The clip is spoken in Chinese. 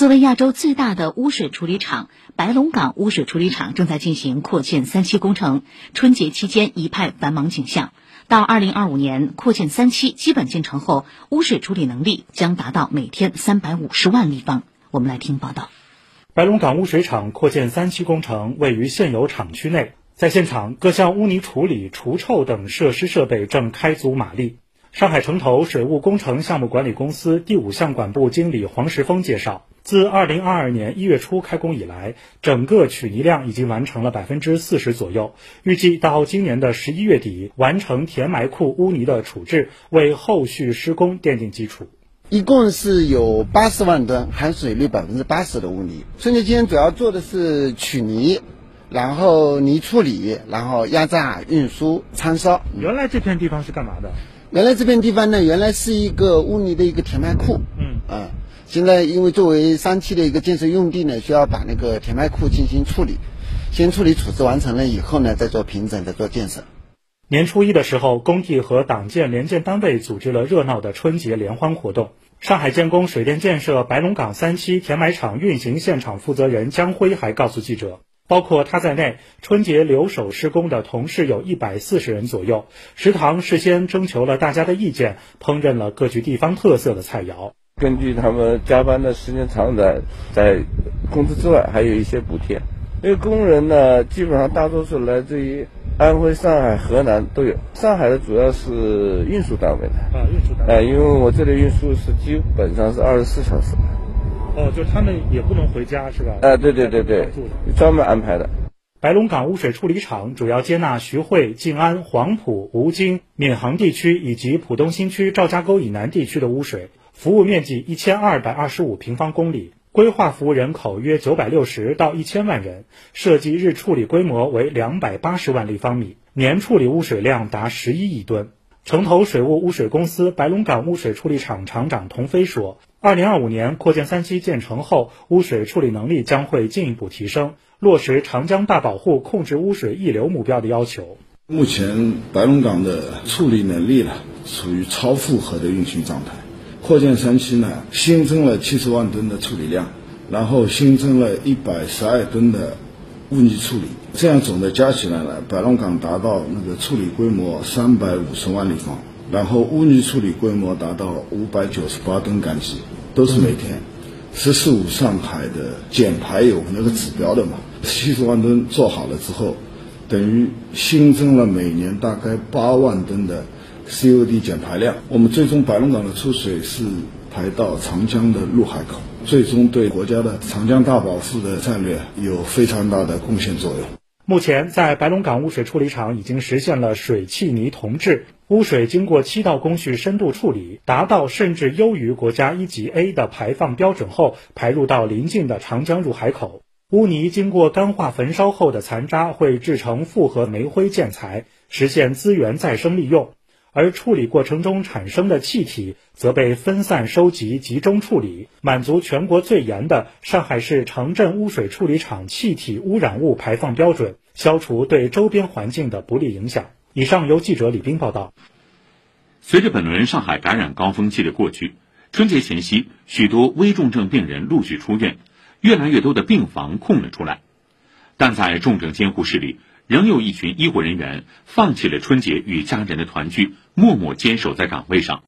作为亚洲最大的污水处理厂，白龙港污水处理厂正在进行扩建三期工程。春节期间一派繁忙景象。到二零二五年，扩建三期基本建成后，污水处理能力将达到每天三百五十万立方。我们来听报道。白龙港污水厂扩建三期工程位于现有厂区内，在现场，各项污泥处理、除臭等设施设备正开足马力。上海城投水务工程项目管理公司第五项管部经理黄石峰介绍，自2022年1月初开工以来，整个取泥量已经完成了百分之四十左右，预计到今年的十一月底完成填埋库污泥的处置，为后续施工奠定基础。一共是有八十万吨，含水率百分之八十的污泥。春节期间主要做的是取泥，然后泥处理，然后压榨、运输、餐烧。原来这片地方是干嘛的？原来这片地方呢，原来是一个污泥的一个填埋库。嗯，现在因为作为三期的一个建设用地呢，需要把那个填埋库进行处理，先处理处置完成了以后呢，再做平整，再做建设。年初一的时候，工地和党建联建单位组织了热闹的春节联欢活动。上海建工水电建设白龙港三期填埋场运行现场负责人江辉还告诉记者。包括他在内，春节留守施工的同事有一百四十人左右。食堂事先征求了大家的意见，烹饪了各具地方特色的菜肴。根据他们加班的时间长短，在工资之外还有一些补贴。因为工人呢，基本上大多数来自于安徽、上海、河南都有。上海的主要是运输单位的啊，运输单位。哎，因为我这里运输是基本上是二十四小时。哦，就他们也不能回家是吧？哎，对对对对，专门安排的。白龙港污水处理厂主要接纳徐汇、静安、黄埔、吴京、闵行地区以及浦东新区赵家沟以南地区的污水，服务面积一千二百二十五平方公里，规划服务人口约九百六十到一千万人，设计日处理规模为两百八十万立方米，年处理污水量达十一亿吨。城投水务污水公司白龙港污水处理厂厂长童飞说：“二零二五年扩建三期建成后，污水处理能力将会进一步提升，落实长江大保护、控制污水溢流目标的要求。目前白龙港的处理能力呢，处于超负荷的运行状态。扩建三期呢，新增了七十万吨的处理量，然后新增了一百十二吨的。”污泥处理，这样总的加起来呢，白龙港达到那个处理规模三百五十万立方，然后污泥处理规模达到五百九十八吨干级，都是每天。十四五上海的减排有那个指标的嘛，七十万吨做好了之后，等于新增了每年大概八万吨的 COD 减排量。我们最终白龙港的出水是排到长江的入海口。最终对国家的长江大保护的战略有非常大的贡献作用。目前，在白龙港污水处理厂已经实现了水气泥同质，污水经过七道工序深度处理，达到甚至优于国家一级 A 的排放标准后，排入到邻近的长江入海口。污泥经过干化焚烧后的残渣会制成复合煤灰建材，实现资源再生利用。而处理过程中产生的气体则被分散收集、集中处理，满足全国最严的上海市城镇污水处理厂气体污染物排放标准，消除对周边环境的不利影响。以上由记者李斌报道。随着本轮上海感染高峰期的过去，春节前夕，许多危重症病人陆续出院，越来越多的病房空了出来，但在重症监护室里。仍有一群医护人员放弃了春节与家人的团聚，默默坚守在岗位上。